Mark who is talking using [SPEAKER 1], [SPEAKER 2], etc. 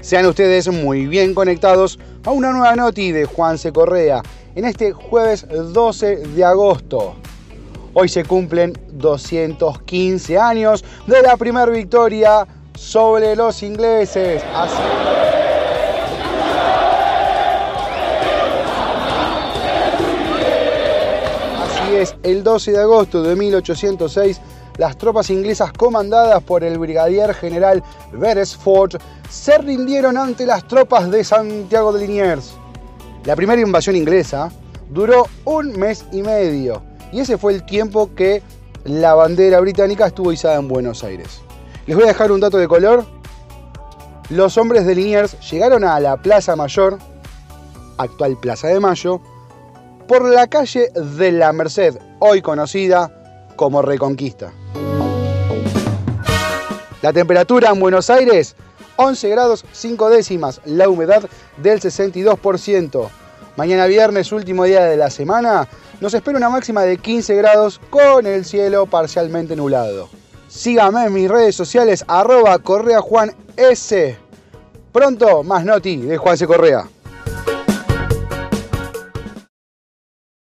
[SPEAKER 1] Sean ustedes muy bien conectados a una nueva noti de Juan C. Correa en este jueves 12 de agosto. Hoy se cumplen 215 años de la primera victoria sobre los ingleses. Así... Así es, el 12 de agosto de 1806 las tropas inglesas comandadas por el brigadier general Beresford se rindieron ante las tropas de Santiago de Liniers. La primera invasión inglesa duró un mes y medio y ese fue el tiempo que la bandera británica estuvo izada en Buenos Aires. Les voy a dejar un dato de color. Los hombres de Liniers llegaron a la Plaza Mayor, actual Plaza de Mayo, por la calle de la Merced, hoy conocida como Reconquista. La temperatura en Buenos Aires, 11 grados 5 décimas, la humedad del 62%. Mañana viernes, último día de la semana, nos espera una máxima de 15 grados con el cielo parcialmente nublado. Sígame en mis redes sociales, arroba Correa Juan S. Pronto, más noti de Juan C. Correa.